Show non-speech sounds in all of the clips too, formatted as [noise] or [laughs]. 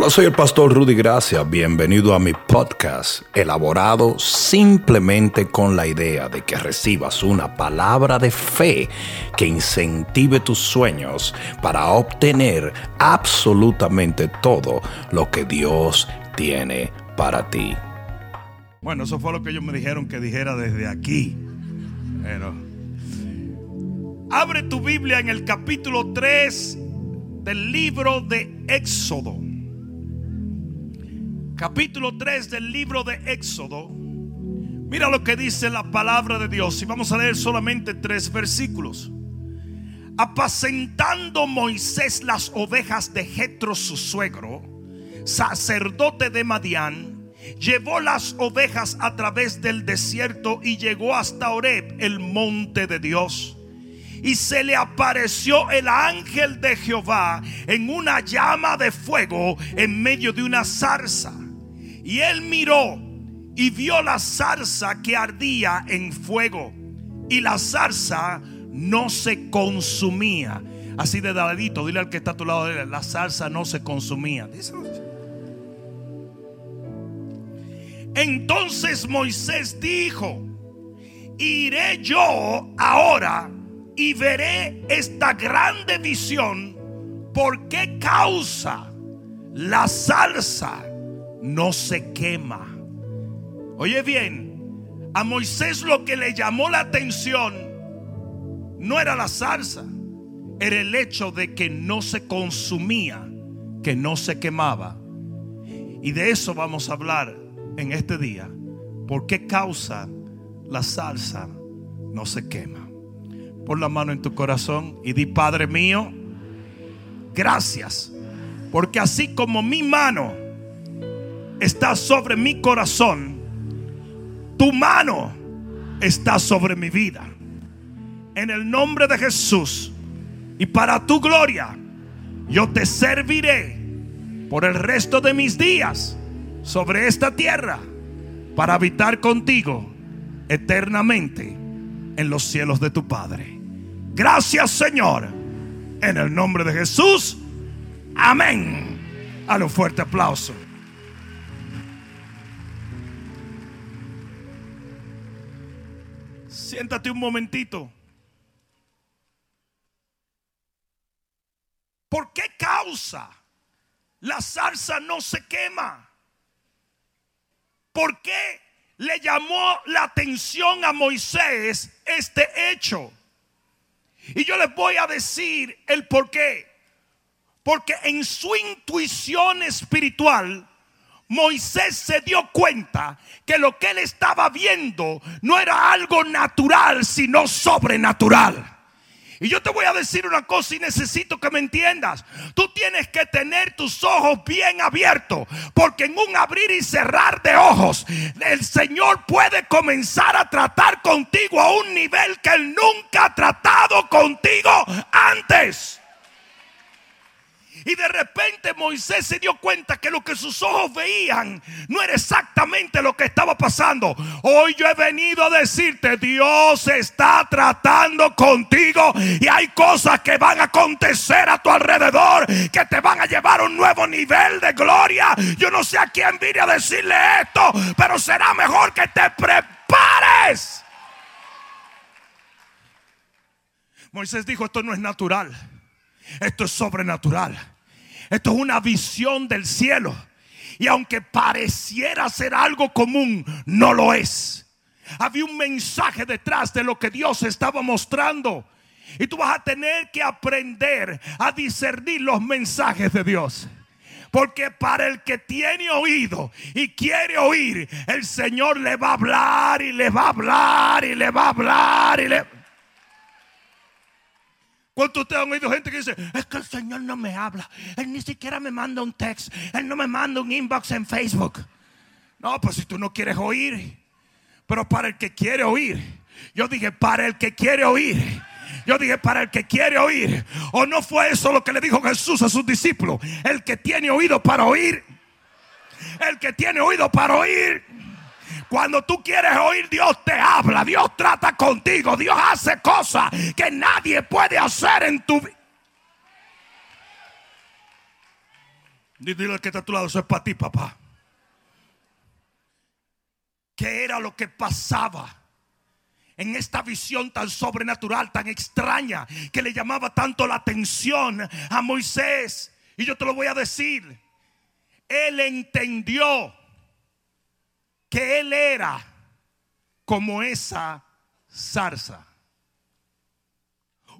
Hola, soy el pastor Rudy Gracia. Bienvenido a mi podcast, elaborado simplemente con la idea de que recibas una palabra de fe que incentive tus sueños para obtener absolutamente todo lo que Dios tiene para ti. Bueno, eso fue lo que ellos me dijeron que dijera desde aquí. Pero, abre tu Biblia en el capítulo 3 del libro de Éxodo. Capítulo 3 del libro de Éxodo. Mira lo que dice la palabra de Dios. Y vamos a leer solamente tres versículos. Apacentando Moisés las ovejas de Jetro su suegro, sacerdote de Madián, llevó las ovejas a través del desierto y llegó hasta Oreb, el monte de Dios. Y se le apareció el ángel de Jehová en una llama de fuego en medio de una zarza. Y él miró y vio la zarza que ardía en fuego. Y la zarza no se consumía. Así de dadito, dile al que está a tu lado, dile, la zarza no se consumía. Entonces Moisés dijo, iré yo ahora y veré esta grande visión. ¿Por qué causa la salsa no se quema? Oye bien, a Moisés lo que le llamó la atención no era la salsa, era el hecho de que no se consumía, que no se quemaba. Y de eso vamos a hablar en este día. ¿Por qué causa la salsa no se quema? Pon la mano en tu corazón y di, Padre mío, gracias. Porque así como mi mano está sobre mi corazón, tu mano está sobre mi vida. En el nombre de Jesús y para tu gloria, yo te serviré por el resto de mis días sobre esta tierra para habitar contigo eternamente en los cielos de tu Padre. Gracias Señor. En el nombre de Jesús. Amén. A un fuerte aplauso. Siéntate un momentito. ¿Por qué causa la salsa no se quema? ¿Por qué le llamó la atención a Moisés este hecho? Y yo les voy a decir el por qué. Porque en su intuición espiritual, Moisés se dio cuenta que lo que él estaba viendo no era algo natural, sino sobrenatural. Y yo te voy a decir una cosa y necesito que me entiendas. Tú tienes que tener tus ojos bien abiertos. Porque en un abrir y cerrar de ojos, el Señor puede comenzar a tratar contigo a un nivel que Él nunca ha tratado contigo antes. Y de repente Moisés se dio cuenta que lo que sus ojos veían no era exactamente lo que estaba pasando. Hoy yo he venido a decirte, Dios está tratando contigo y hay cosas que van a acontecer a tu alrededor que te van a llevar a un nuevo nivel de gloria. Yo no sé a quién vine a decirle esto, pero será mejor que te prepares. Moisés dijo, esto no es natural. Esto es sobrenatural. Esto es una visión del cielo. Y aunque pareciera ser algo común, no lo es. Había un mensaje detrás de lo que Dios estaba mostrando. Y tú vas a tener que aprender a discernir los mensajes de Dios. Porque para el que tiene oído y quiere oír, el Señor le va a hablar y le va a hablar y le va a hablar y le... ¿Cuántos ustedes han oído gente que dice, es que el Señor no me habla? Él ni siquiera me manda un text. Él no me manda un inbox en Facebook. No, pues si tú no quieres oír. Pero para el que quiere oír. Yo dije, para el que quiere oír. Yo dije, para el que quiere oír. ¿O no fue eso lo que le dijo Jesús a sus discípulos? El que tiene oído para oír. El que tiene oído para oír. Cuando tú quieres oír, Dios te habla, Dios trata contigo, Dios hace cosas que nadie puede hacer en tu vida. Dile al que está a tu lado, eso es para ti, papá. ¿Qué era lo que pasaba? en esta visión tan sobrenatural, tan extraña, que le llamaba tanto la atención a Moisés. Y yo te lo voy a decir. Él entendió que él era como esa zarza.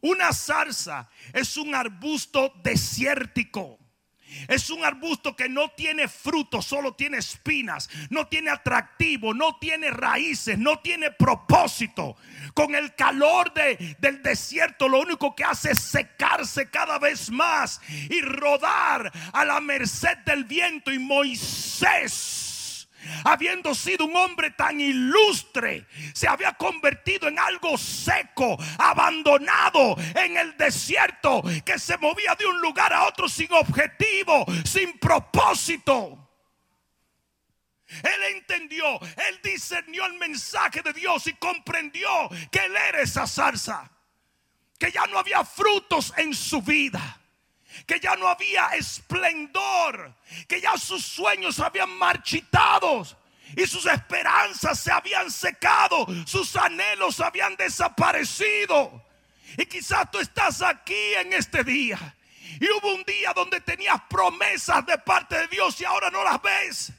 Una zarza es un arbusto desértico es un arbusto que no tiene fruto, solo tiene espinas, no tiene atractivo, no tiene raíces, no tiene propósito. Con el calor del desierto lo único que hace es secarse cada vez más y rodar a la merced del viento. Y Moisés habiendo sido un hombre tan ilustre, se había convertido en algo seco, abandonado en el desierto, que se movía de un lugar a otro sin objetivo, sin propósito. Él entendió, él discernió el mensaje de Dios y comprendió que él era esa zarza, que ya no había frutos en su vida que ya no había esplendor, que ya sus sueños habían marchitado y sus esperanzas se habían secado, sus anhelos habían desaparecido. Y quizás tú estás aquí en este día. Y hubo un día donde tenías promesas de parte de Dios y ahora no las ves.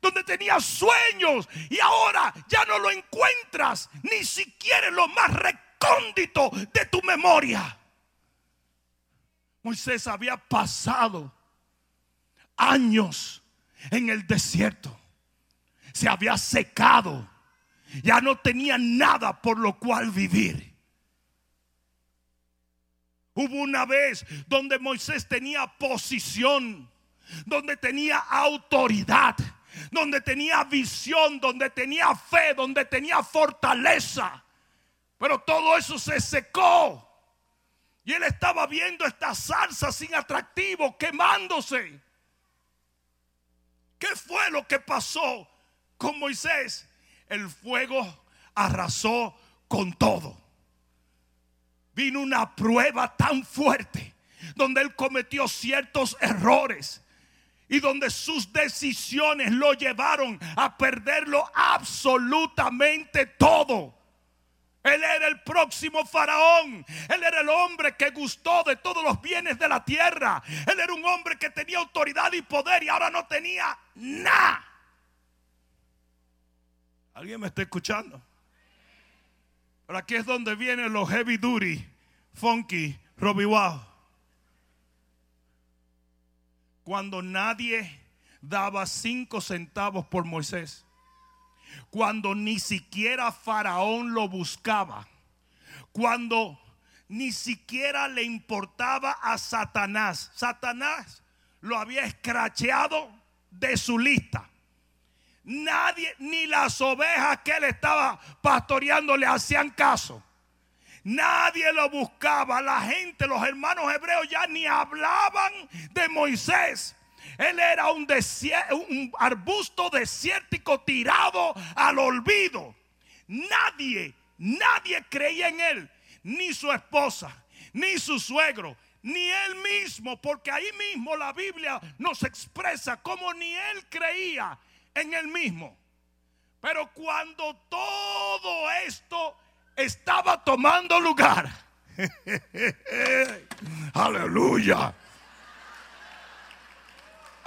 Donde tenías sueños y ahora ya no lo encuentras ni siquiera en lo más recóndito de tu memoria. Moisés había pasado años en el desierto. Se había secado. Ya no tenía nada por lo cual vivir. Hubo una vez donde Moisés tenía posición, donde tenía autoridad, donde tenía visión, donde tenía fe, donde tenía fortaleza. Pero todo eso se secó. Y él estaba viendo esta salsa sin atractivo quemándose. ¿Qué fue lo que pasó con Moisés? El fuego arrasó con todo. Vino una prueba tan fuerte donde él cometió ciertos errores y donde sus decisiones lo llevaron a perderlo absolutamente todo. Él era el próximo faraón. Él era el hombre que gustó de todos los bienes de la tierra. Él era un hombre que tenía autoridad y poder y ahora no tenía nada. ¿Alguien me está escuchando? Pero aquí es donde vienen los heavy duty, funky, Robbie Wow. Cuando nadie daba cinco centavos por Moisés cuando ni siquiera Faraón lo buscaba, cuando ni siquiera le importaba a Satanás. Satanás lo había escracheado de su lista. Nadie, ni las ovejas que él estaba pastoreando le hacían caso. Nadie lo buscaba. La gente, los hermanos hebreos ya ni hablaban de Moisés. Él era un, arbusto desértico tirado al olvido. Nadie, nadie creía en él, ni su esposa, ni su suegro, ni él mismo, porque ahí mismo la Biblia nos expresa como ni él creía en él mismo. Pero cuando todo esto estaba tomando lugar, [laughs] aleluya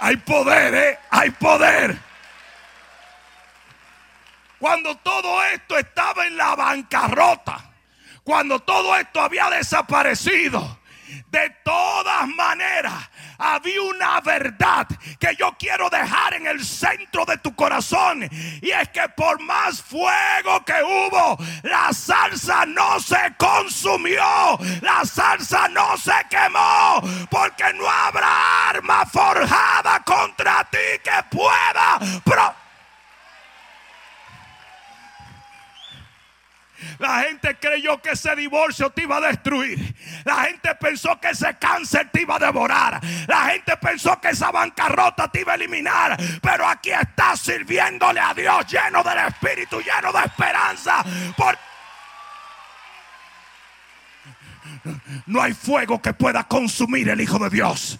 hay poder, ¿eh? Hay poder. Cuando todo esto estaba en la bancarrota, cuando todo esto había desaparecido, de todas maneras, había una verdad que yo quiero dejar en el centro de tu corazón. Y es que por más fuego que hubo, la salsa no se consumió. La salsa no se quemó. Porque no habrá arma forjada contra ti que pueda. La gente creyó que ese divorcio te iba a destruir. La gente pensó que ese cáncer te iba a devorar. La gente pensó que esa bancarrota te iba a eliminar. Pero aquí estás sirviéndole a Dios lleno del Espíritu, lleno de esperanza. No hay fuego que pueda consumir el Hijo de Dios.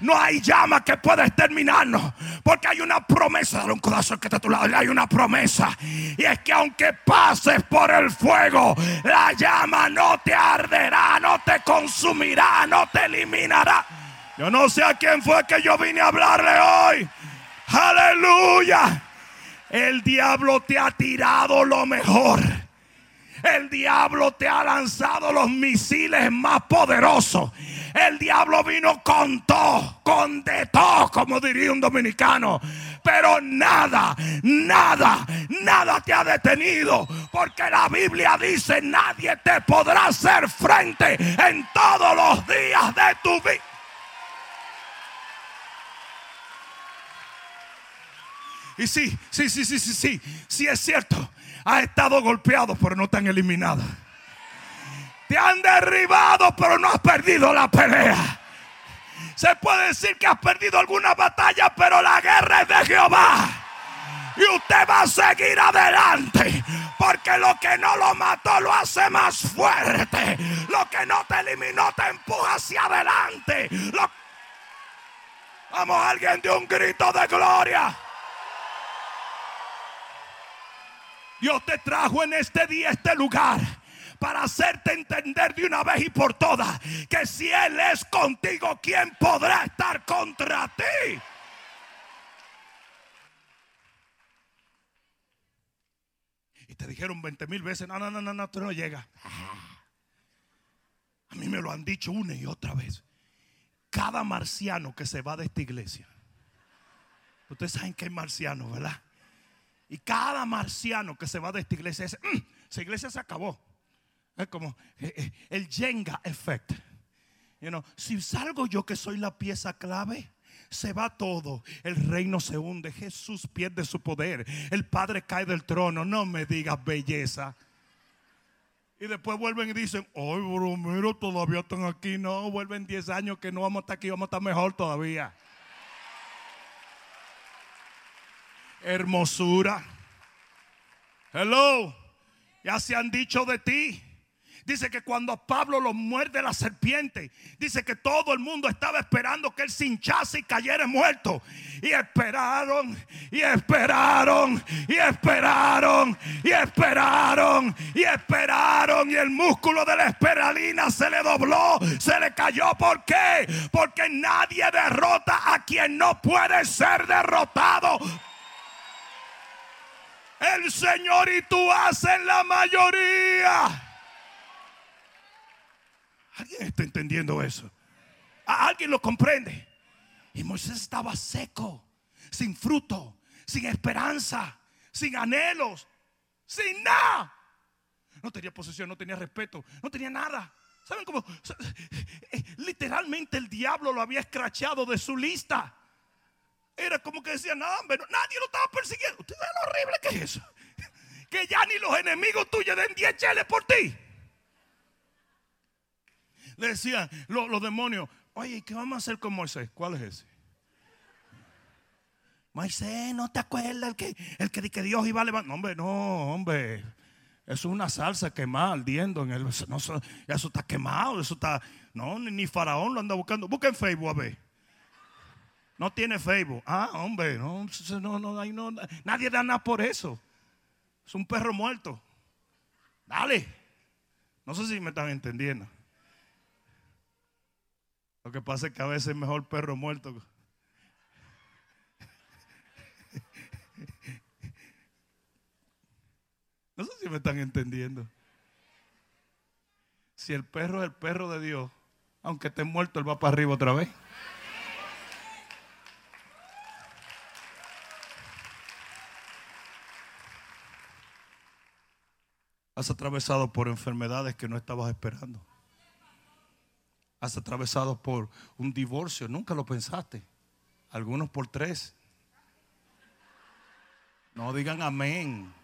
No hay llama que pueda exterminarnos. Porque hay una promesa. Dale un codazo que está a tu lado. Hay una promesa. Y es que aunque pases por el fuego, la llama no te arderá, no te consumirá, no te eliminará. Yo no sé a quién fue que yo vine a hablarle hoy. Aleluya. El diablo te ha tirado lo mejor. El diablo te ha lanzado los misiles más poderosos. El diablo vino con todo, con de como diría un dominicano. Pero nada, nada, nada te ha detenido. Porque la Biblia dice, nadie te podrá hacer frente en todos los días de tu vida. Y sí, sí, sí, sí, sí, sí, sí es cierto. Has estado golpeado, pero no han eliminado. Te han derribado, pero no has perdido la pelea. Se puede decir que has perdido alguna batalla, pero la guerra es de Jehová. Y usted va a seguir adelante. Porque lo que no lo mató lo hace más fuerte. Lo que no te eliminó te empuja hacia adelante. Vamos, alguien de un grito de gloria. Dios te trajo en este día, este lugar para hacerte entender de una vez y por todas que si Él es contigo, ¿quién podrá estar contra ti? Y te dijeron 20 mil veces, no, no, no, no, no, tú no llegas. A mí me lo han dicho una y otra vez. Cada marciano que se va de esta iglesia. Ustedes saben que hay marcianos, ¿verdad? Y cada marciano que se va de esta iglesia dice, mm, esa iglesia se acabó. Es como eh, eh, el Jenga effect. You si salgo yo que soy la pieza clave, se va todo. El reino se hunde. Jesús pierde su poder. El Padre cae del trono. No me digas belleza. Y después vuelven y dicen, ay, bromero, todavía están aquí. No, vuelven 10 años que no vamos a estar aquí, vamos a estar mejor todavía. Hermosura. Hello. Ya se han dicho de ti. Dice que cuando Pablo lo muerde la serpiente, dice que todo el mundo estaba esperando que él se hinchase y cayera muerto. Y esperaron, y esperaron, y esperaron, y esperaron, y esperaron. Y el músculo de la esperalina se le dobló, se le cayó. ¿Por qué? Porque nadie derrota a quien no puede ser derrotado el Señor y tú hacen la mayoría. ¿Alguien está entendiendo eso? ¿Alguien lo comprende? Y Moisés estaba seco, sin fruto, sin esperanza, sin anhelos, sin nada. No tenía posesión, no tenía respeto, no tenía nada. ¿Saben cómo? Eh, literalmente el diablo lo había escrachado de su lista. Era como que decía, no, hombre, nadie lo estaba persiguiendo. ¿Usted sabe lo horrible que es eso? [laughs] Que ya ni los enemigos tuyos den 10 cheles por ti. Le decían los, demonios, oye, ¿qué vamos a hacer con Moisés? ¿Cuál es ese? Moisés, ¿no te acuerdas el que, el que, que Dios iba a levantar? No, hombre, no, hombre. Eso es una salsa quemada, ardiendo en el. No, eso está quemado, eso está. No, ni, Faraón lo anda buscando. Busquen Facebook a ver. No tiene Facebook. Ah, hombre, no, no, no, no, nadie da nada por eso. Es un perro muerto. Dale. No sé si me están entendiendo. Lo que pasa es que a veces es mejor perro muerto. [laughs] No sé si me están entendiendo. Si el perro es el perro de Dios, aunque esté muerto, él va para arriba otra vez. Has atravesado por enfermedades que no estabas esperando. Has atravesado por un divorcio, nunca lo pensaste. Algunos por tres. No digan amén.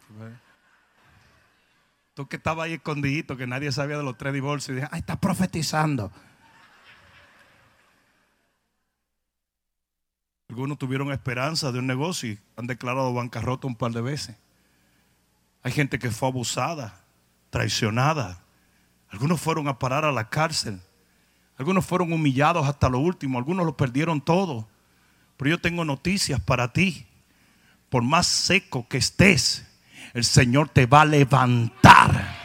Tú que estabas ahí escondidito, que nadie sabía de los tres divorcios, y dije, ay, está profetizando. Algunos tuvieron esperanza de un negocio y han declarado bancarrota un par de veces. Hay gente que fue abusada, traicionada, Algunos fueron a parar a la cárcel. Algunos fueron humillados hasta lo último. Algunos lo perdieron todo. Pero yo tengo noticias para ti. Por más seco que estés, el Señor te va a levantar.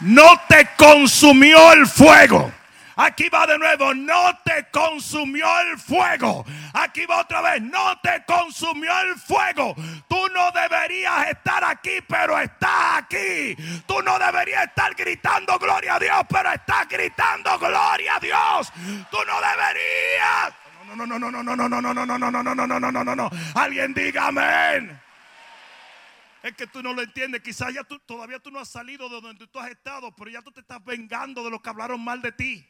No te consumió el fuego. Aquí va de nuevo, no te consumió el fuego. Aquí va otra vez, no te consumió el fuego. Tú no deberías estar aquí, pero estás aquí. Tú no deberías estar gritando gloria a Dios, pero estás gritando gloria a Dios. Tú no deberías. No, no, no, no, no, no, no, no, no, no, no, no, no, no, no, no, no, no, no. Alguien diga amén. Es que tú no lo entiendes. Quizás ya tú, todavía tú no has salido de donde tú has estado, pero ya tú te estás vengando de los que hablaron mal de ti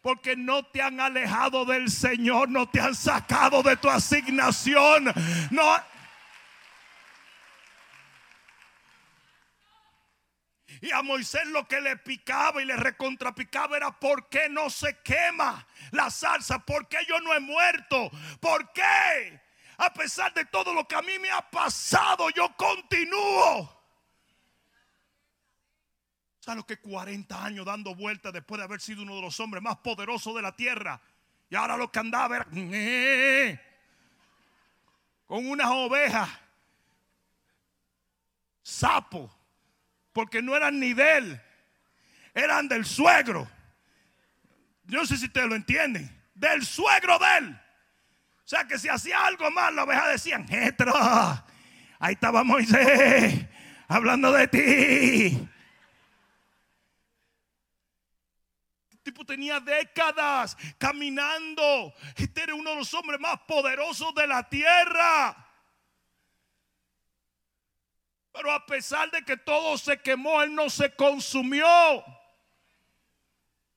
porque no te han alejado del Señor, no te han sacado de tu asignación. No. Y a Moisés lo que le picaba y le recontrapicaba era por qué no se quema la salsa, por qué yo no he muerto, por qué. A pesar de todo lo que a mí me ha pasado, yo continúo. ¿Sabes lo que 40 años dando vueltas después de haber sido uno de los hombres más poderosos de la tierra? Y ahora lo que andaba era eh, con unas ovejas, sapo, porque no eran ni de él, eran del suegro. Yo no sé si ustedes lo entienden, del suegro de él. O sea que si hacía algo mal, la oveja decían, Jetro, ahí estaba Moisés hablando de ti. Tipo tenía décadas caminando. Este era uno de los hombres más poderosos de la tierra. Pero a pesar de que todo se quemó, él no se consumió.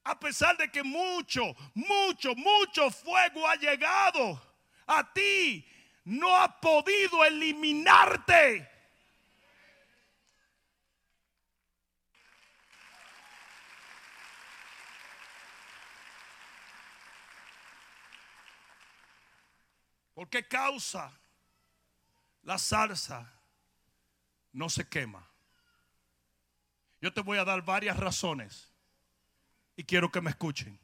A pesar de que mucho, mucho, mucho fuego ha llegado a ti, no ha podido eliminarte. ¿Por qué causa la salsa no se quema? Yo te voy a dar varias razones y quiero que me escuchen.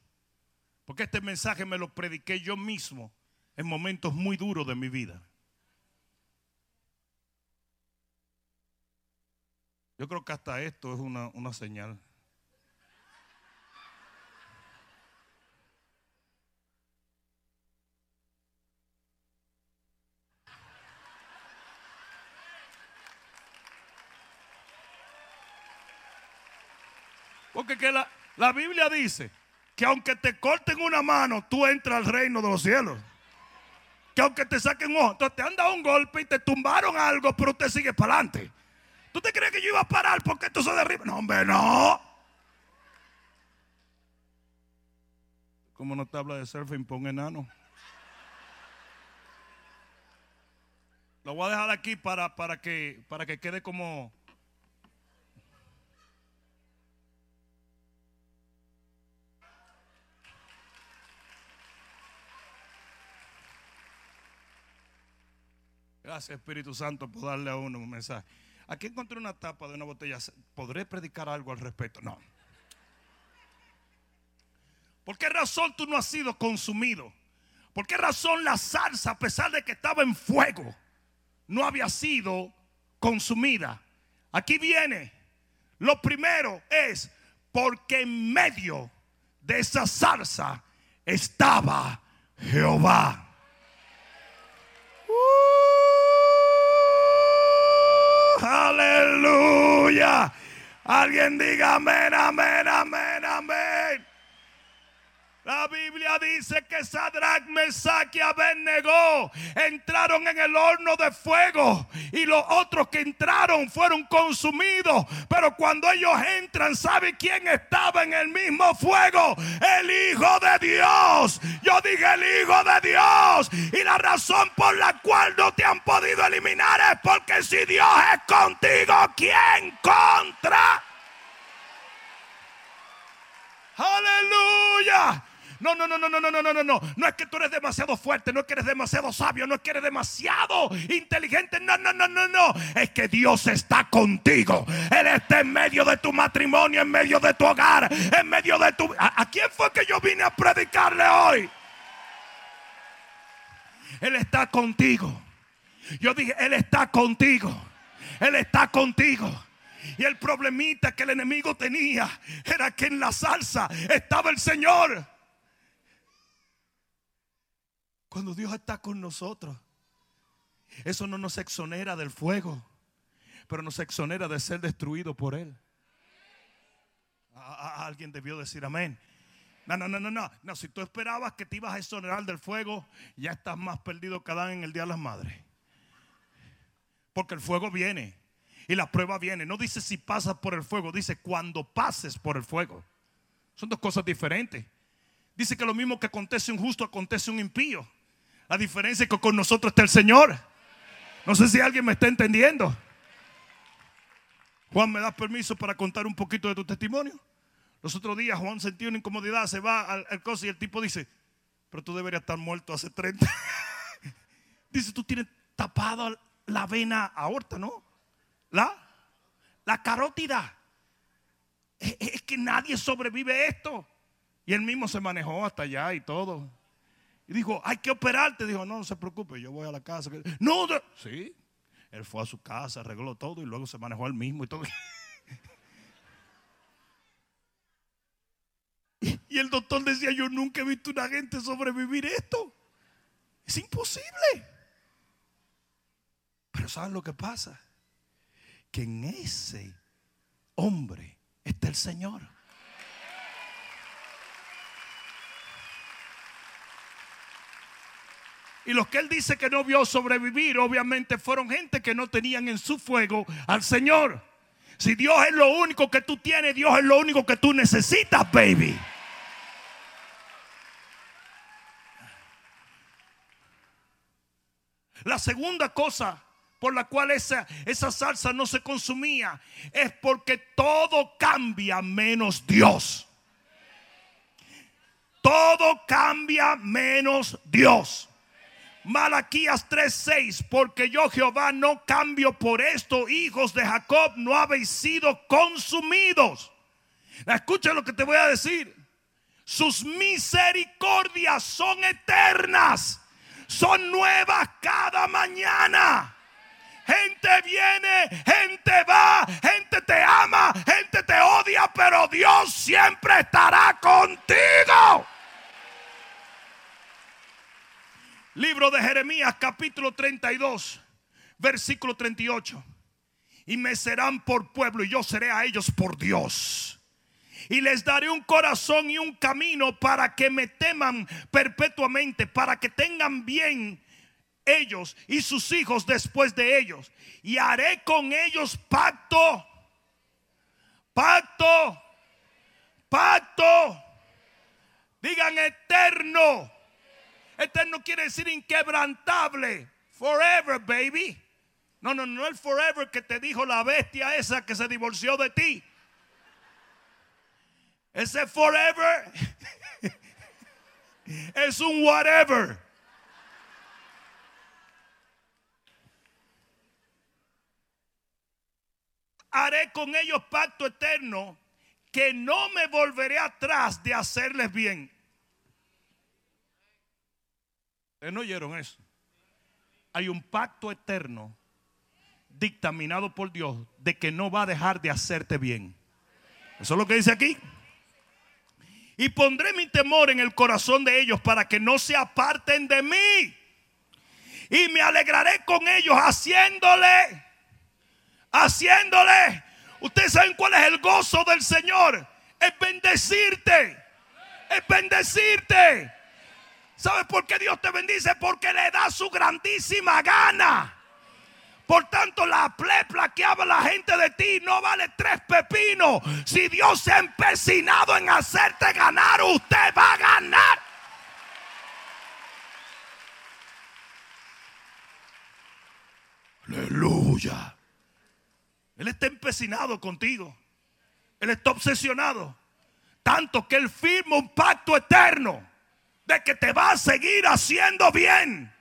Porque este mensaje me lo prediqué yo mismo en momentos muy duros de mi vida. Yo creo que hasta esto es una, una señal. Porque que la, la Biblia dice que aunque te corten una mano, tú entras al reino de los cielos. Que aunque te saquen ojo, entonces te han dado un golpe y te tumbaron algo, pero usted sigue para adelante. ¿Tú te crees que yo iba a parar porque esto se derriba? No, hombre, no. Como no te habla de surfing, pon enano. Lo voy a dejar aquí para, para, que, para que quede como, Gracias Espíritu Santo por darle a uno un mensaje. Aquí encontré una tapa de una botella. ¿Podré predicar algo al respecto? No. ¿Por qué razón tú no has sido consumido? ¿Por qué razón la salsa, a pesar de que estaba en fuego, no había sido consumida? Aquí viene. Lo primero es porque en medio de esa salsa estaba Jehová. Aleluya. Alguien diga amén, amén, amén, amén. La Biblia dice que Sadrach, Mesach y Abednego entraron en el horno de fuego y los otros que entraron fueron consumidos. Pero cuando ellos entran, ¿sabe quién estaba en el mismo fuego? El Hijo de Dios. Yo dije el Hijo de Dios. Y la razón por la cual no te han podido eliminar es porque si Dios es contigo, ¿quién contra? Aleluya. No, no, no, no, no, no, no, no, no, no. No es que tú eres demasiado fuerte, no es que eres demasiado sabio, no es que eres demasiado inteligente. No, no, no, no, no. Es que Dios está contigo. Él está en medio de tu matrimonio, en medio de tu hogar, en medio de tu... ¿A, a quién fue que yo vine a predicarle hoy? Él está contigo. Yo dije, Él está contigo. Él está contigo. Y el problemita que el enemigo tenía era que en la salsa estaba el Señor. Cuando Dios está con nosotros, eso no nos exonera del fuego, pero nos exonera de ser destruido por Él. alguien debió decir amén. No, no, no, no, no. No, si tú esperabas que te ibas a exonerar del fuego, ya estás más perdido que Adán en el Día de las Madres. Porque el fuego viene y la prueba viene. No dice si pasas por el fuego, dice cuando pases por el fuego. Son dos cosas diferentes. Dice que lo mismo que acontece un justo, acontece un impío. La diferencia es que con nosotros está el Señor. No sé si alguien me está entendiendo. Juan, ¿me das permiso para contar un poquito de tu testimonio? Los otros días Juan sentía una incomodidad, se va al, al y el tipo dice, pero tú deberías estar muerto hace 30. [laughs] dice, tú tienes tapado la vena aorta, ¿no? La, la carótida. Es, es que nadie sobrevive esto. Y él mismo se manejó hasta allá y todo. Y dijo, hay que operarte. Dijo, no, no se preocupe, yo voy a la casa. No, sí. Él fue a su casa, arregló todo y luego se manejó él mismo y todo. [laughs] Y el doctor decía, yo nunca he visto una gente sobrevivir esto. Es imposible. Pero ¿saben lo que pasa? Que en ese hombre está el Señor. Y los que él dice que no vio sobrevivir, obviamente fueron gente que no tenían en su fuego al Señor. Si Dios es lo único que tú tienes, Dios es lo único que tú necesitas, baby. La segunda cosa por la cual esa, esa salsa no se consumía es porque todo cambia menos Dios. Todo cambia menos Dios. Malaquías 3:6, porque yo Jehová no cambio por esto, hijos de Jacob, no habéis sido consumidos. Escucha lo que te voy a decir. Sus misericordias son eternas son nuevas cada mañana. Gente viene, gente va, gente te ama, gente te odia, pero Dios siempre estará contigo. Libro de Jeremías capítulo 32, versículo 38. Y me serán por pueblo y yo seré a ellos por Dios y les daré un corazón y un camino para que me teman perpetuamente, para que tengan bien ellos y sus hijos después de ellos. Y haré con ellos pacto, pacto, pacto. Digan eterno. Eterno quiere decir inquebrantable. Forever, baby. No, no, no el forever que te dijo la bestia esa que se divorció de ti. Ese forever [laughs] es un whatever. Haré con ellos pacto eterno que no me volveré atrás de hacerles bien. ¿Ustedes no oyeron eso? Hay un pacto eterno dictaminado por Dios de que no va a dejar de hacerte bien. Eso es lo que dice aquí. Y pondré mi temor en el corazón de ellos para que no se aparten de mí. Y me alegraré con ellos haciéndole, haciéndole. Ustedes saben cuál es el gozo del Señor. Es bendecirte. Es bendecirte. ¿Sabes por qué Dios te bendice? Porque le da su grandísima gana. Por tanto, la plepla que habla la gente de ti no vale tres pepinos. Si Dios se ha empecinado en hacerte ganar, usted va a ganar. Aleluya. Él está empecinado contigo. Él está obsesionado. Tanto que Él firma un pacto eterno de que te va a seguir haciendo bien.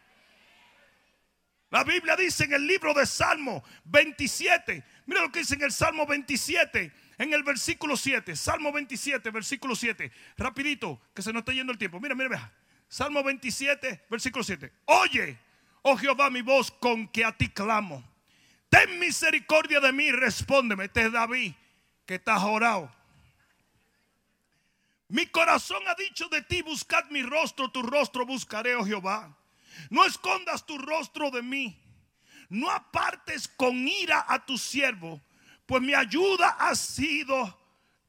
La Biblia dice en el libro de Salmo 27, mira lo que dice en el Salmo 27, en el versículo 7, Salmo 27, versículo 7, rapidito, que se nos está yendo el tiempo. Mira, mira, mira. Salmo 27, versículo 7. Oye, oh Jehová, mi voz con que a ti clamo. Ten misericordia de mí, respóndeme. Este es David que está orado. Mi corazón ha dicho de ti, buscad mi rostro, tu rostro buscaré, oh Jehová. No escondas tu rostro de mí. No apartes con ira a tu siervo, pues mi ayuda ha sido,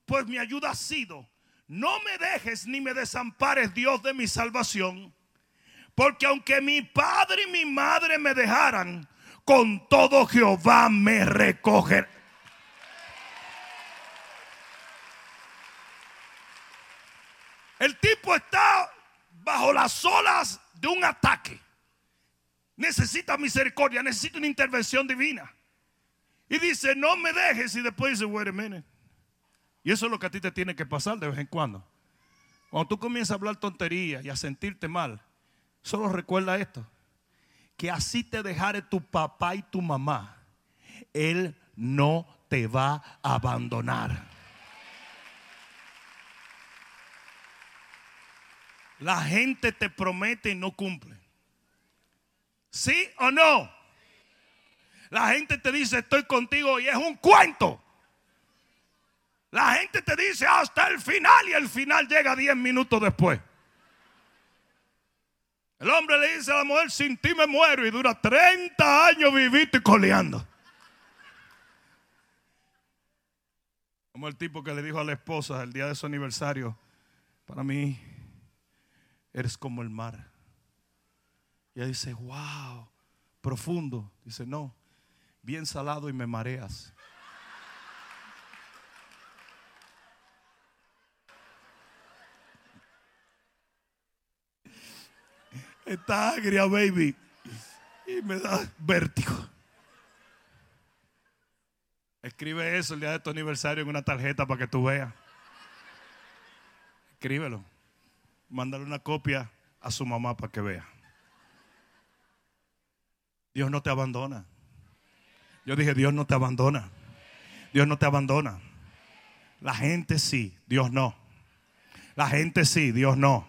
pues mi ayuda ha sido. No me dejes ni me desampares, Dios de mi salvación. Porque aunque mi padre y mi madre me dejaran, con todo Jehová me recogerá. El tipo está bajo las olas de un ataque. Necesita misericordia, necesita una intervención divina. Y dice, no me dejes. Y después dice, wait a. Y eso es lo que a ti te tiene que pasar de vez en cuando. Cuando tú comienzas a hablar tonterías y a sentirte mal, solo recuerda esto. Que así te dejare tu papá y tu mamá. Él no te va a abandonar. La gente te promete y no cumple. ¿Sí o no? La gente te dice estoy contigo y es un cuento. La gente te dice hasta el final y el final llega 10 minutos después. El hombre le dice a la mujer, sin ti me muero y dura 30 años vivito y coleando. Como el tipo que le dijo a la esposa el día de su aniversario, para mí eres como el mar. Y ella dice, wow, profundo. Dice, no, bien salado y me mareas. Está agria, baby. Y me da vértigo. Escribe eso el día de tu aniversario en una tarjeta para que tú veas. Escríbelo mándale una copia a su mamá para que vea. Dios no te abandona. Yo dije, Dios no te abandona. Dios no te abandona. La gente sí, Dios no. La gente sí, Dios no.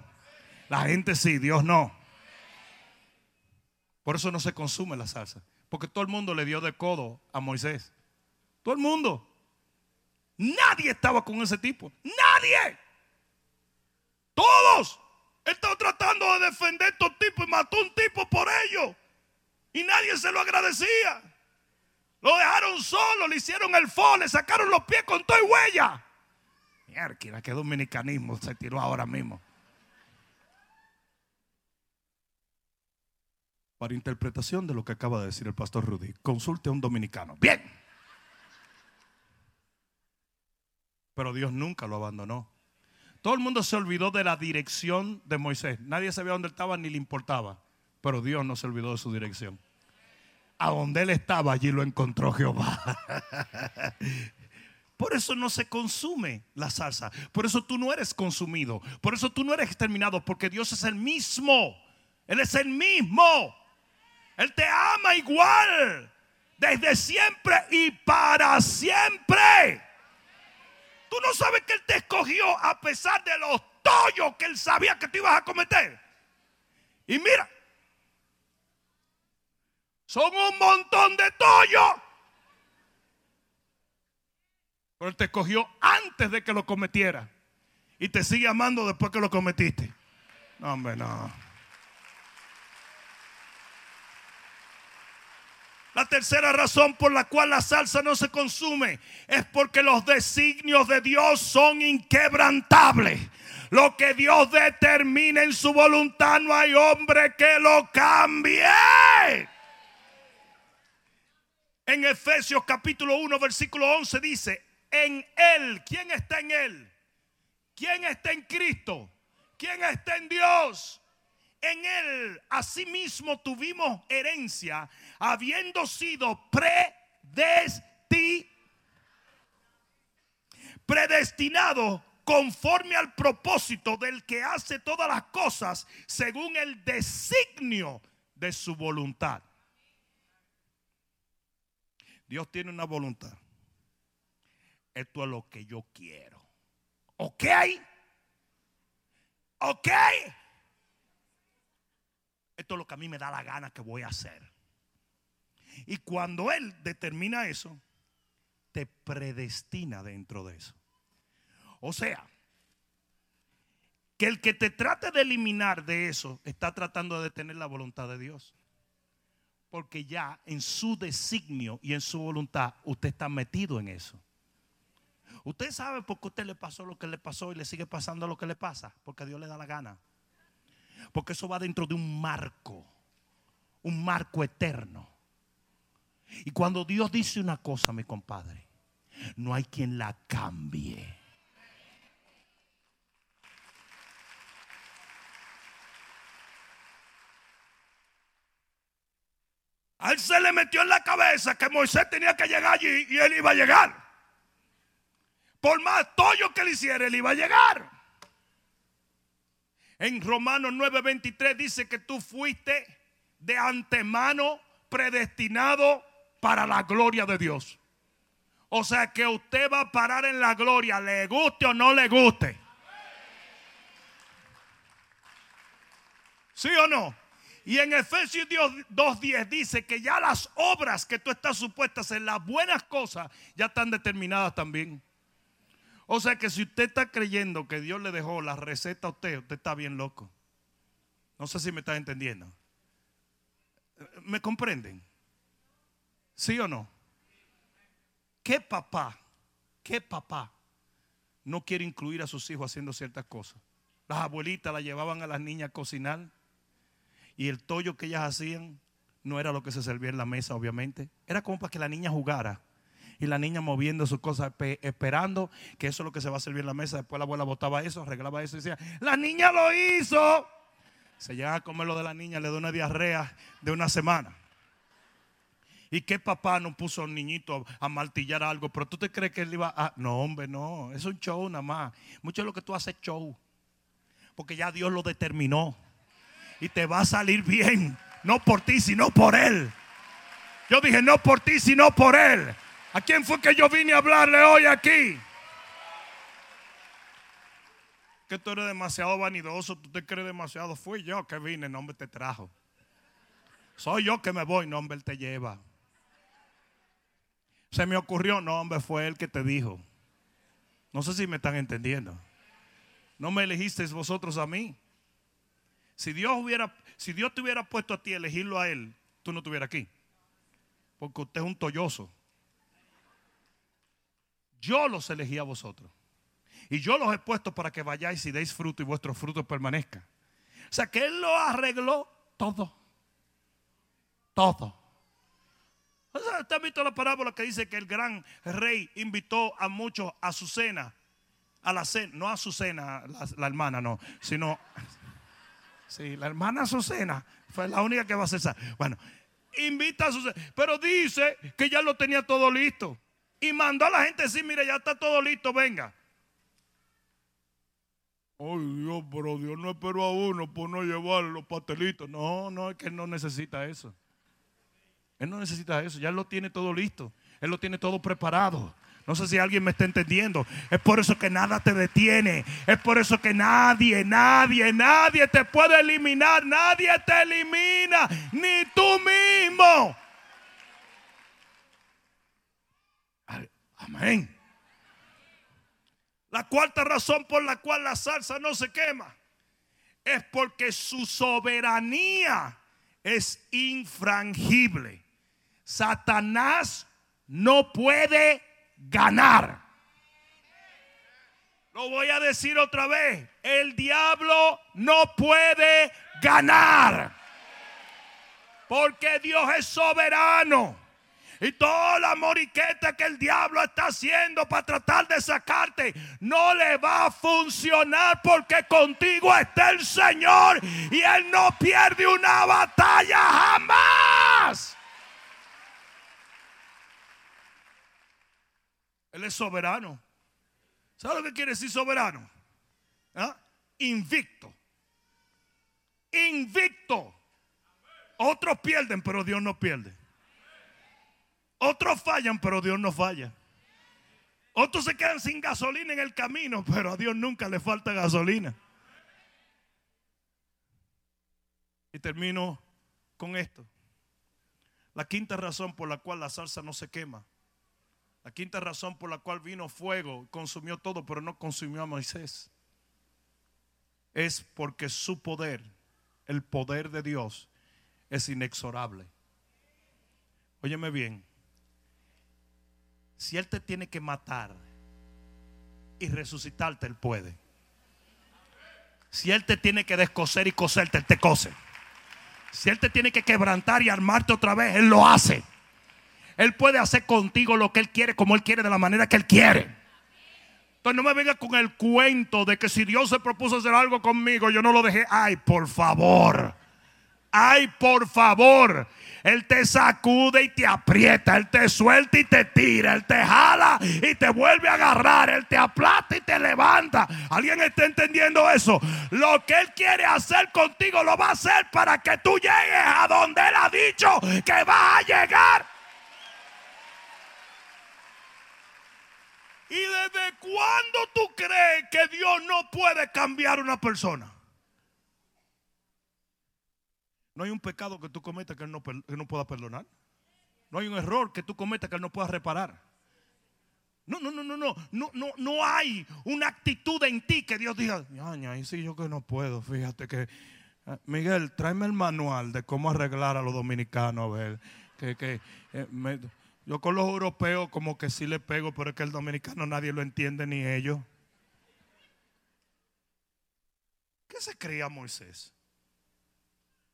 La gente sí, Dios no. Por eso no se consume la salsa. Porque todo el mundo le dio de codo a Moisés. Todo el mundo. Nadie estaba con ese tipo. Nadie. Todos. Él estaba tratando de defender a estos tipos y mató a un tipo por ellos. Y nadie se lo agradecía. Lo dejaron solo, le hicieron el fo, le sacaron los pies con toda huella. Mierda, qué dominicanismo se tiró ahora mismo. Para interpretación de lo que acaba de decir el pastor Rudy, consulte a un dominicano. Bien. Pero Dios nunca lo abandonó. Todo el mundo se olvidó de la dirección de Moisés. Nadie sabía dónde estaba ni le importaba. Pero Dios no se olvidó de su dirección. A donde él estaba, allí lo encontró Jehová. [laughs] Por eso no se consume la salsa. Por eso tú no eres consumido. Por eso tú no eres exterminado. Porque Dios es el mismo. Él es el mismo. Él te ama igual. Desde siempre y para siempre. Tú no sabes que Él te escogió a pesar de los tollos que Él sabía que te ibas a cometer. Y mira, son un montón de tollos. Pero Él te escogió antes de que lo cometiera. Y te sigue amando después que lo cometiste. No, hombre, no. La tercera razón por la cual la salsa no se consume es porque los designios de Dios son inquebrantables. Lo que Dios determina en su voluntad no hay hombre que lo cambie. En Efesios capítulo 1 versículo 11 dice, en Él, ¿quién está en Él? ¿Quién está en Cristo? ¿Quién está en Dios? En Él asimismo tuvimos herencia habiendo sido predestinado conforme al propósito del que hace todas las cosas según el designio de su voluntad. Dios tiene una voluntad. Esto es lo que yo quiero. ¿Ok? ¿Ok? Esto es lo que a mí me da la gana que voy a hacer. Y cuando Él determina eso, te predestina dentro de eso. O sea, que el que te trate de eliminar de eso está tratando de detener la voluntad de Dios. Porque ya en su designio y en su voluntad usted está metido en eso. Usted sabe por qué a usted le pasó lo que le pasó y le sigue pasando lo que le pasa. Porque Dios le da la gana. Porque eso va dentro de un marco. Un marco eterno. Y cuando Dios dice una cosa, mi compadre, no hay quien la cambie. A él se le metió en la cabeza que Moisés tenía que llegar allí y él iba a llegar. Por más tollo que le hiciera, él iba a llegar. En Romanos 9:23 dice que tú fuiste de antemano predestinado para la gloria de Dios. O sea que usted va a parar en la gloria, le guste o no le guste. ¿Sí o no? Y en Efesios 2.10 dice que ya las obras que tú estás supuestas en las buenas cosas ya están determinadas también. O sea que si usted está creyendo que Dios le dejó la receta a usted, usted está bien loco. No sé si me está entendiendo. ¿Me comprenden? ¿Sí o no? ¿Qué papá, qué papá no quiere incluir a sus hijos haciendo ciertas cosas? Las abuelitas la llevaban a las niñas a cocinar y el tollo que ellas hacían no era lo que se servía en la mesa, obviamente. Era como para que la niña jugara y la niña moviendo sus cosas, esperando que eso es lo que se va a servir en la mesa. Después la abuela botaba eso, arreglaba eso y decía, la niña lo hizo. Se llega a comer lo de la niña, le da una diarrea de una semana. ¿Y qué papá no puso al niñito a, martillar algo? Pero tú te crees que él iba a... No, hombre, no. Es un show nada más. Mucho de lo que tú haces show. Porque ya Dios lo determinó. Y te va a salir bien. No por ti, sino por Él. Yo dije, no por ti, sino por Él. ¿A quién fue que yo vine a hablarle hoy aquí? Que tú eres demasiado vanidoso, tú te crees demasiado. Fui yo que vine, no hombre te trajo. Soy yo que me voy, no él te lleva. Se me ocurrió, no hombre fue él que te dijo. No sé si me están entendiendo. No me elegisteis vosotros a mí. Si Dios hubiera, si Dios te hubiera puesto a ti elegirlo a él, tú no estuvieras aquí. Porque usted es un tolloso. Yo los elegí a vosotros. Y yo los he puesto para que vayáis y deis fruto y vuestro fruto permanezca. O sea que Él lo arregló todo. Todo. ¿Usted ha visto la parábola que dice que el gran rey invitó a muchos a su cena? A la cena, no a su cena, la, hermana no, sino, sí, la hermana a su cena fue la única que va a cesar. Bueno, invita a su cena, pero dice que ya lo tenía todo listo. Y mandó a la gente decir, mire, ya está todo listo, venga. Ay Dios, pero Dios no esperó a uno por no llevar los pastelitos. No, no, es que él no necesita eso. Él no necesita eso, ya lo tiene todo listo. Él lo tiene todo preparado. No sé si alguien me está entendiendo. Es por eso que nada te detiene. Es por eso que nadie, nadie, nadie te puede eliminar. Nadie te elimina. Ni tú mismo. Amén. La cuarta razón por la cual la salsa no se quema es porque su soberanía es infrangible. Satanás no puede ganar. Lo voy a decir otra vez. El diablo no puede ganar. Porque Dios es soberano. Y toda la moriqueta que el diablo está haciendo para tratar de sacarte no le va a funcionar porque contigo está el Señor y Él no pierde una batalla jamás. Él es soberano. ¿Sabe lo que quiere decir soberano? ¿Ah? Invicto. Invicto. Otros pierden, pero Dios no pierde. Otros fallan, pero Dios no falla. Otros se quedan sin gasolina en el camino, pero a Dios nunca le falta gasolina. Y termino con esto. La quinta razón por la cual la salsa no se quema. La quinta razón por la cual vino fuego, consumió todo, pero no consumió a Moisés. Es porque su poder, el poder de Dios, es inexorable. Óyeme bien. Si Él te tiene que matar y resucitarte, Él puede. Si Él te tiene que descoser y coserte, Él te cose. Si Él te tiene que quebrantar y armarte otra vez, Él lo hace. Él puede hacer contigo lo que Él quiere, como Él quiere, de la manera que Él quiere. Entonces no me venga con el cuento de que si Dios se propuso hacer algo conmigo, yo no lo dejé. Ay, por favor. Ay, por favor. Él te sacude y te aprieta, Él te suelta y te tira, Él te jala y te vuelve a agarrar, Él te aplasta y te levanta. ¿Alguien está entendiendo eso? Lo que Él quiere hacer contigo lo va a hacer para que tú llegues a donde Él ha dicho que va a llegar. ¿Y desde cuándo tú crees que Dios no puede cambiar una persona? No hay un pecado que tú cometas que Él no, no pueda perdonar. No hay un error que tú cometas que Él no pueda reparar. No, no, no, no, no, no, no, no hay una actitud en ti que Dios diga, ñaña, y sí yo que no puedo, fíjate que, eh, Miguel, tráeme el manual de cómo arreglar a los dominicanos, a ver, que, que eh, yo con los europeos como que sí le pego, pero es que el dominicano nadie lo entiende ni ellos. ¿Qué se creía Moisés?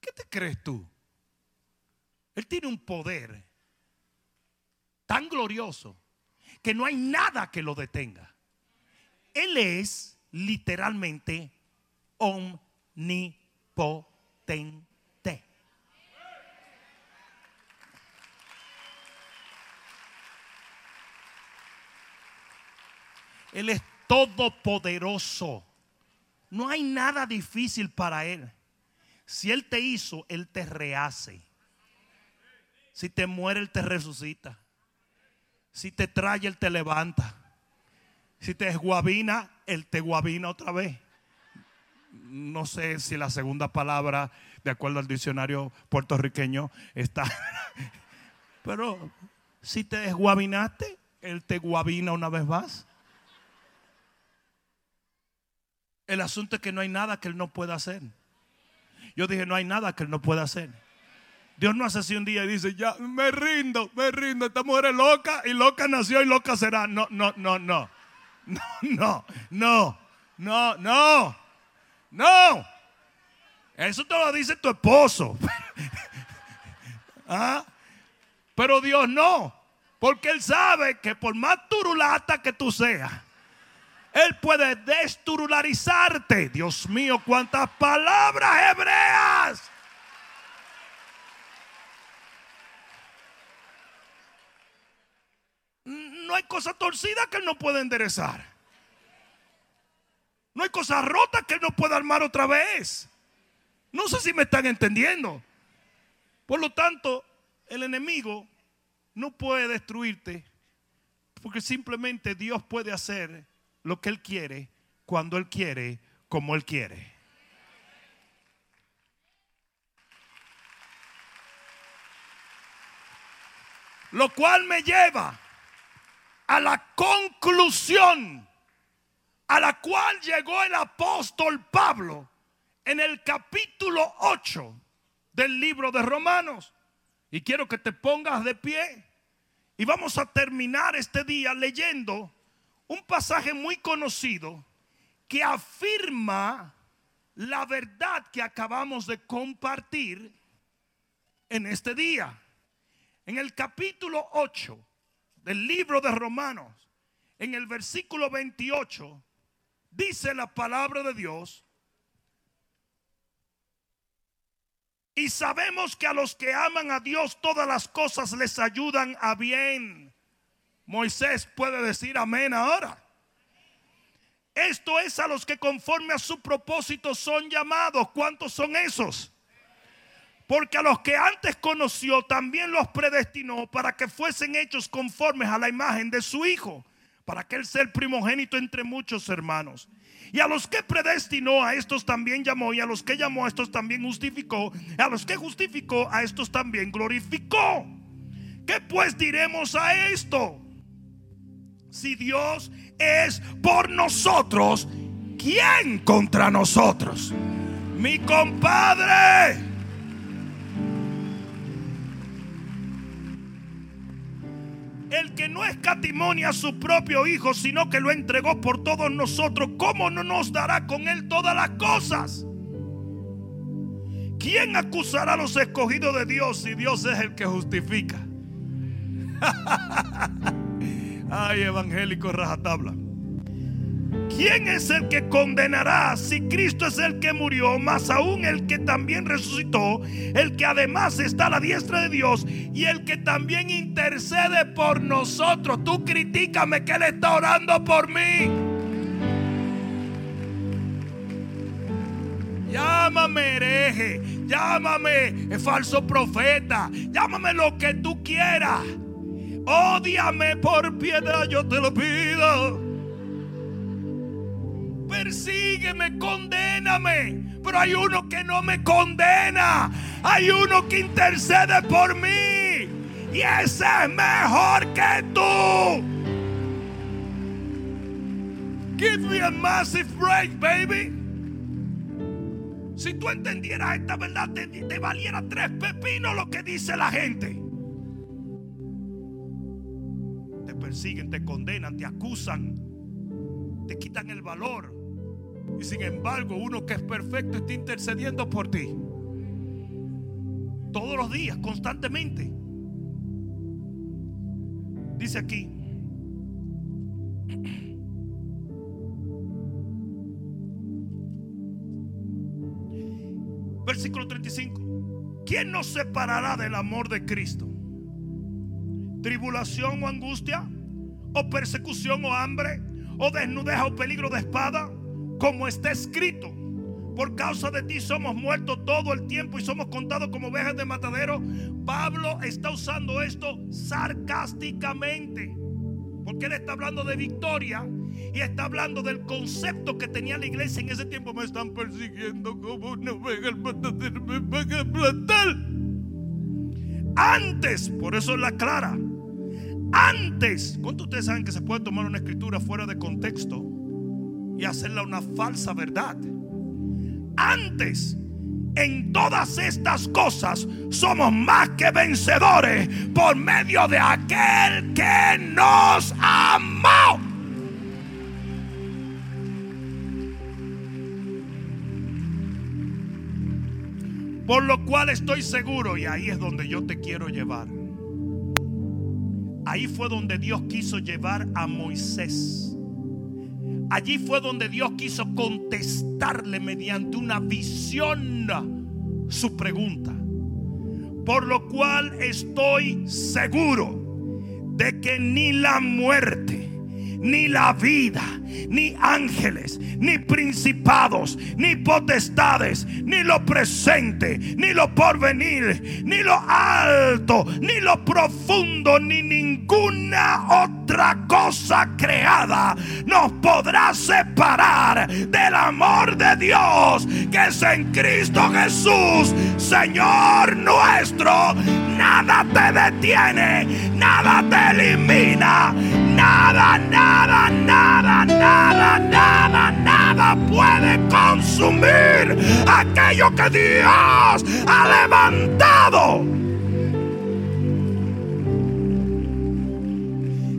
¿Qué te crees tú? Él tiene un poder tan glorioso que no hay nada que lo detenga. Él es literalmente omnipotente. Él es todopoderoso. No hay nada difícil para Él. Si Él te hizo, Él te rehace. Si te muere, Él te resucita. Si te trae, Él te levanta. Si te guabina, Él te guabina otra vez. No sé si la segunda palabra, de acuerdo al diccionario puertorriqueño, está. [laughs] Pero si te desguabinaste, Él te guabina una vez más. El asunto es que no hay nada que Él no pueda hacer. Yo dije, no hay nada que Él no pueda hacer. Dios no hace así un día y dice, ya, me rindo, me rindo. Esta mujer es loca y loca nació y loca será. No, no, no, no. [laughs] No, no, no, no, no, no. Eso te lo dice tu esposo. [laughs] ¿Ah? Pero Dios no. Porque Él sabe que por más turulata que tú seas, él puede desturularizarte. Dios mío, cuántas palabras hebreas. No hay cosa torcida que Él no pueda enderezar. No hay cosa rota que Él no pueda armar otra vez. No sé si me están entendiendo. Por lo tanto, el enemigo no puede destruirte porque simplemente Dios puede hacer lo que Él quiere, cuando Él quiere, como Él quiere. Lo cual me lleva a la conclusión a la cual llegó el apóstol Pablo en el capítulo 8 del libro de Romanos. Y quiero que te pongas de pie. Y vamos a terminar este día leyendo un pasaje muy conocido que afirma la verdad que acabamos de compartir en este día. En el capítulo 8 del libro de Romanos, en el versículo 28, dice la palabra de Dios, y sabemos que a los que aman a Dios todas las cosas les ayudan a bien Moisés puede decir amén ahora. Esto es a los que conforme a su propósito son llamados. ¿Cuántos son esos? Porque a los que antes conoció también los predestinó para que fuesen hechos conformes a la imagen de su Hijo, para que Él sea el primogénito entre muchos hermanos. Y a los que predestinó, a estos también llamó. Y a los que llamó, a estos también justificó. Y a los que justificó, a estos también glorificó. ¿Qué pues diremos a esto? Si Dios es por nosotros, ¿quién contra nosotros? Mi compadre. El que no escatimonia a su propio Hijo, sino que lo entregó por todos nosotros, ¿cómo no nos dará con Él todas las cosas? ¿Quién acusará a los escogidos de Dios si Dios es el que justifica? [laughs] Ay, evangélico rajatabla. ¿Quién es el que condenará si Cristo es el que murió, más aún el que también resucitó, el que además está a la diestra de Dios y el que también intercede por nosotros? Tú critícame que Él está orando por mí. Llámame hereje, llámame falso profeta, llámame lo que tú quieras. Ódiame por piedad, yo te lo pido. Persígueme, condéname. Pero hay uno que no me condena. Hay uno que intercede por mí. Y ese es mejor que tú. Give me a massive break, baby. Si tú entendieras esta verdad, te, te valiera tres pepinos lo que dice la gente. Persiguen, te condenan, te acusan, te quitan el valor. Y sin embargo, uno que es perfecto está intercediendo por ti. Todos los días, constantemente. Dice aquí. Versículo 35. ¿Quién nos separará del amor de Cristo? ¿Tribulación o angustia? ¿O persecución o hambre? ¿O desnudez o peligro de espada? como está escrito. Por causa de ti somos muertos todo el tiempo y somos contados como ovejas de matadero. Pablo está usando esto sarcásticamente. Porque él está hablando de victoria y está hablando del concepto que tenía la iglesia en ese tiempo. Me están persiguiendo como una oveja al matadero, me van a plantar. Antes, por eso es la clara. Antes, ¿cuántos ustedes saben que se puede tomar una escritura fuera de contexto? y hacerla una falsa verdad. Antes, en todas estas cosas somos más que vencedores por medio de aquel que nos amó. Por lo cual estoy seguro, y ahí es donde yo te quiero llevar. Ahí fue donde Dios quiso llevar a Moisés. Allí fue donde Dios quiso contestarle mediante una visión su pregunta. Por lo cual estoy seguro de que ni la muerte, ni la vida, ni ángeles, ni principados, ni potestades, ni lo presente, ni lo porvenir, ni lo alto, ni lo profundo, ni ninguna otra cosa creada nos podrá separar del amor de Dios que es en Cristo Jesús, Señor nuestro. Nada te detiene, nada te elimina, nada, nada, nada, nada, nada, nada puede consumir aquello que Dios ha levantado.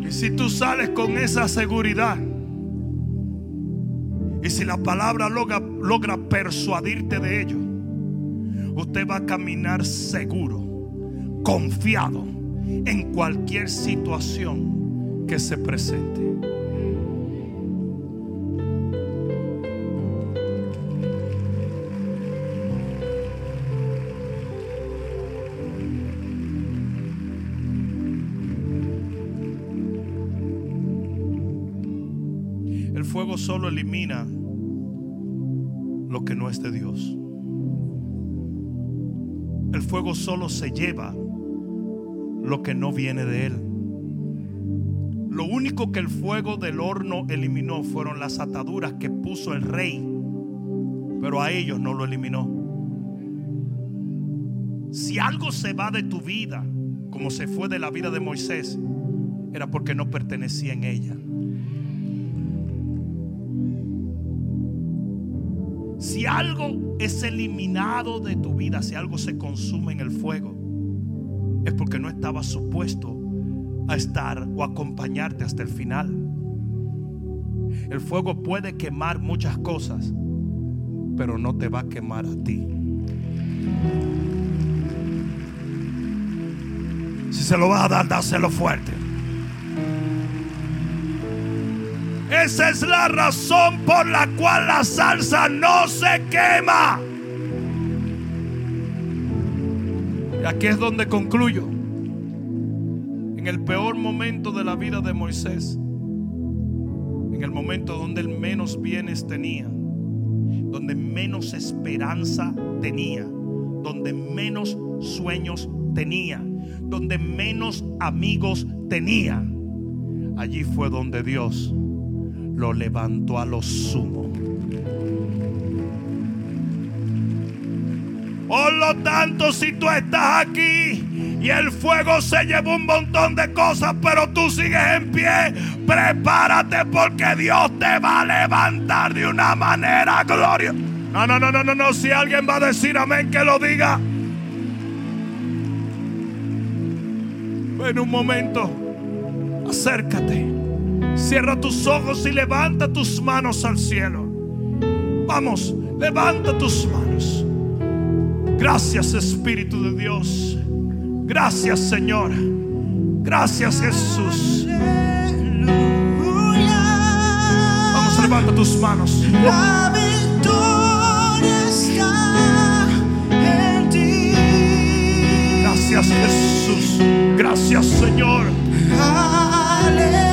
Y si tú sales con esa seguridad, y si la palabra logra, logra persuadirte de ello, usted va a caminar seguro, confiado en cualquier situación que se presente. fuego solo elimina lo que no es de Dios. El fuego solo se lleva lo que no viene de Él. Lo único que el fuego del horno eliminó fueron las ataduras que puso el rey, pero a ellos no lo eliminó. Si algo se va de tu vida, como se fue de la vida de Moisés, era porque no pertenecía en ella. Si algo es eliminado de tu vida, si algo se consume en el fuego, es porque no estaba supuesto a estar o acompañarte hasta el final. El fuego puede quemar muchas cosas, pero no te va a quemar a ti. Si se lo va a dar, dáselo fuerte. Esa es la razón por la cual la salsa no se quema. Y aquí es donde concluyo. Momento de la vida de Moisés, en el momento donde menos bienes tenía, donde menos esperanza tenía, donde menos sueños tenía, donde menos amigos tenía, allí fue donde Dios lo levantó a lo sumo. Por lo tanto, si tú estás aquí y el fuego se llevó un montón de cosas, pero tú sigues en pie, prepárate porque Dios te va a levantar de una manera gloriosa. No, no, no, no, no, no. Si alguien va a decir amén, que lo diga. En un momento, acércate. Cierra tus ojos y levanta tus manos al cielo. Vamos, levanta tus manos. Gracias Espíritu de Dios. Gracias Señor. Gracias Jesús. Vamos, levanta tus manos. La victoria está en ti. Gracias Jesús. Gracias Señor. Aleluya.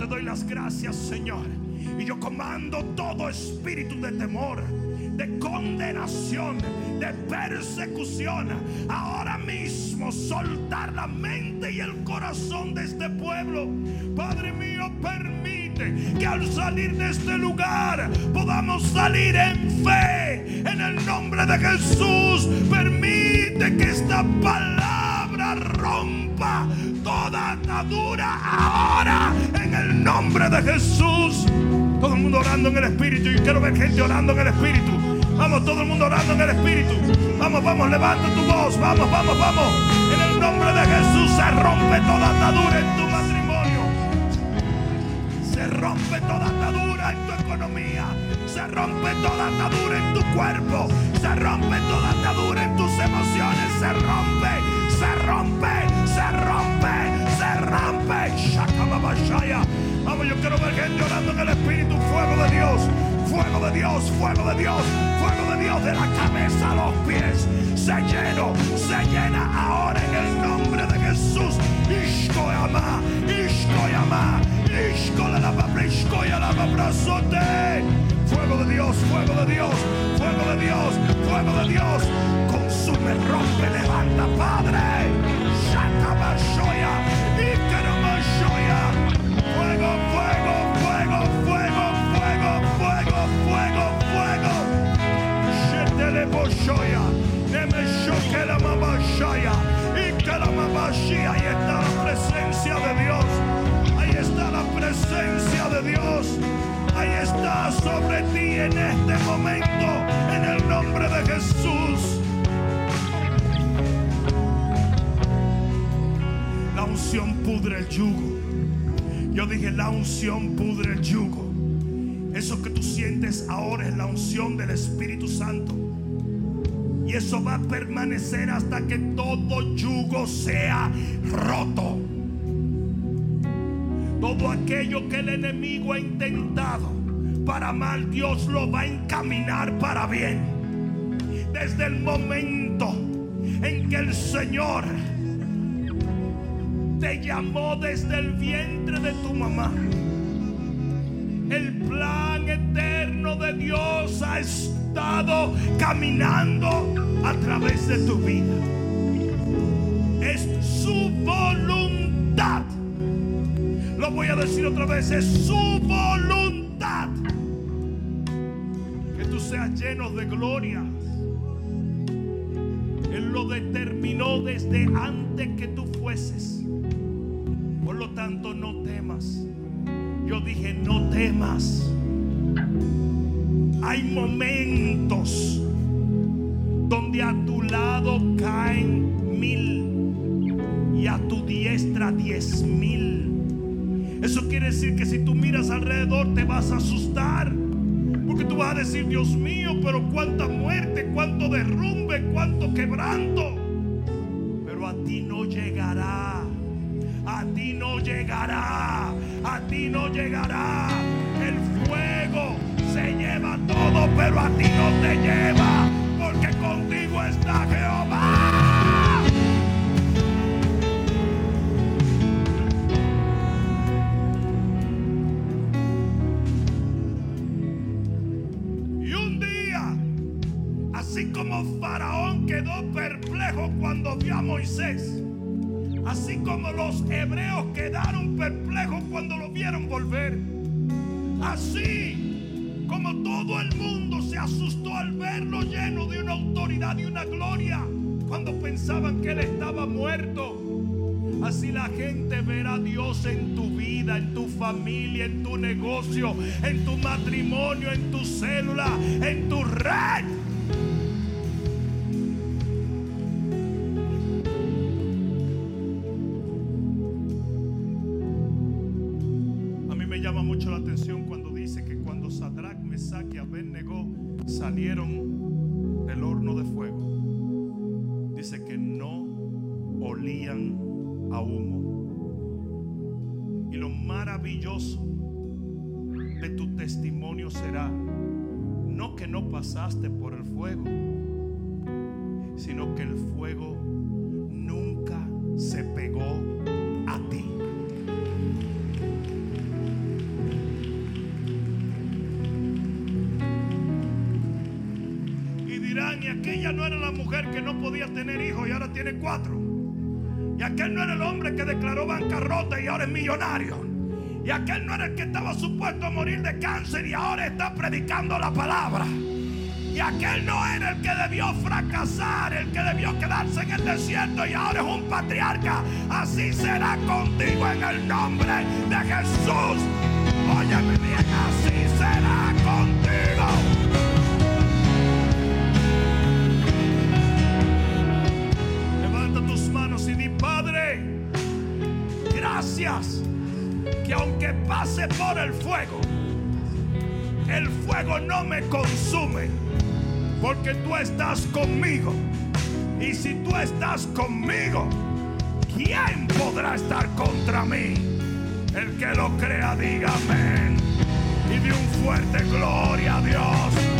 Te doy las gracias, Señor. Y yo comando todo espíritu de temor, de condenación, de persecución. Ahora mismo soltar la mente y el corazón de este pueblo. Padre mío, permite que al salir de este lugar podamos salir en fe. En el nombre de Jesús, permite que esta palabra rompa toda atadura ahora. Nombre de Jesús. Todo el mundo orando en el Espíritu. Y quiero ver gente orando en el Espíritu. Vamos, todo el mundo orando en el Espíritu. Vamos, vamos, levanta tu voz. Vamos, vamos, vamos. En el nombre de Jesús se rompe toda atadura en tu matrimonio. Se rompe toda atadura en tu economía. Se rompe toda atadura en tu cuerpo. Se rompe toda atadura en tus emociones. Se rompe, se rompe, se rompe, se rompe. Shakababashaya. Vamos, yo quiero ver gente orando en el Espíritu. Fuego de Dios. Fuego de Dios, fuego de Dios, fuego de Dios de la cabeza a los pies. Se lleno, se llena ahora en el nombre de Jesús. Ishkoyama, Ishkoyama, Ishkola babra, Ishkoya la babrazote. Fuego de Dios, fuego de Dios, fuego de Dios, fuego de Dios. Consume, rompe, levanta, Padre. Ikala mamashia. Ahí está la presencia de Dios. Ahí está la presencia de Dios. Ahí está sobre ti en este momento, en el nombre de Jesús. La unción pudre el yugo. Yo dije, la unción pudre el yugo. Eso que tú sientes ahora es la unción del Espíritu Santo. Y eso va a permanecer hasta que todo yugo sea roto. Todo aquello que el enemigo ha intentado para mal, Dios lo va a encaminar para bien. Desde el momento en que el Señor te llamó desde el vientre de tu mamá. El plan eterno de Dios ha estado caminando a través de tu vida. Es su voluntad. Lo voy a decir otra vez, es su voluntad. Que tú seas lleno de gloria. Él lo determinó desde antes que tú fueses. Por lo tanto, no temas. Yo dije, no temas. Hay momentos donde a tu lado caen mil y a tu diestra diez mil. Eso quiere decir que si tú miras alrededor te vas a asustar. Porque tú vas a decir, Dios mío, pero cuánta muerte, cuánto derrumbe, cuánto quebranto. Pero a ti no llegará. A ti no llegará. A ti no llegará. Todo, pero a ti no te lleva. Porque contigo está Jehová. Y un día, así como Faraón quedó perplejo cuando vio a Moisés, así como los hebreos quedaron perplejos cuando lo vieron volver, así como todo el mundo se asustó al verlo lleno de una autoridad y una gloria cuando pensaban que él estaba muerto. Así la gente verá a Dios en tu vida, en tu familia, en tu negocio, en tu matrimonio, en tu célula, en tu red. Salieron del horno de fuego, dice que no olían a humo. Y lo maravilloso de tu testimonio será no que no pasaste por el fuego, sino que el fuego nunca se pegó a ti. Aquella no era la mujer que no podía tener hijos y ahora tiene cuatro. Y aquel no era el hombre que declaró bancarrota y ahora es millonario. Y aquel no era el que estaba supuesto a morir de cáncer y ahora está predicando la palabra. Y aquel no era el que debió fracasar, el que debió quedarse en el desierto y ahora es un patriarca. Así será contigo en el nombre de Jesús. Óyeme bien, así que aunque pase por el fuego, el fuego no me consume, porque tú estás conmigo. Y si tú estás conmigo, ¿quién podrá estar contra mí? El que lo crea, diga. Y de un fuerte gloria a Dios.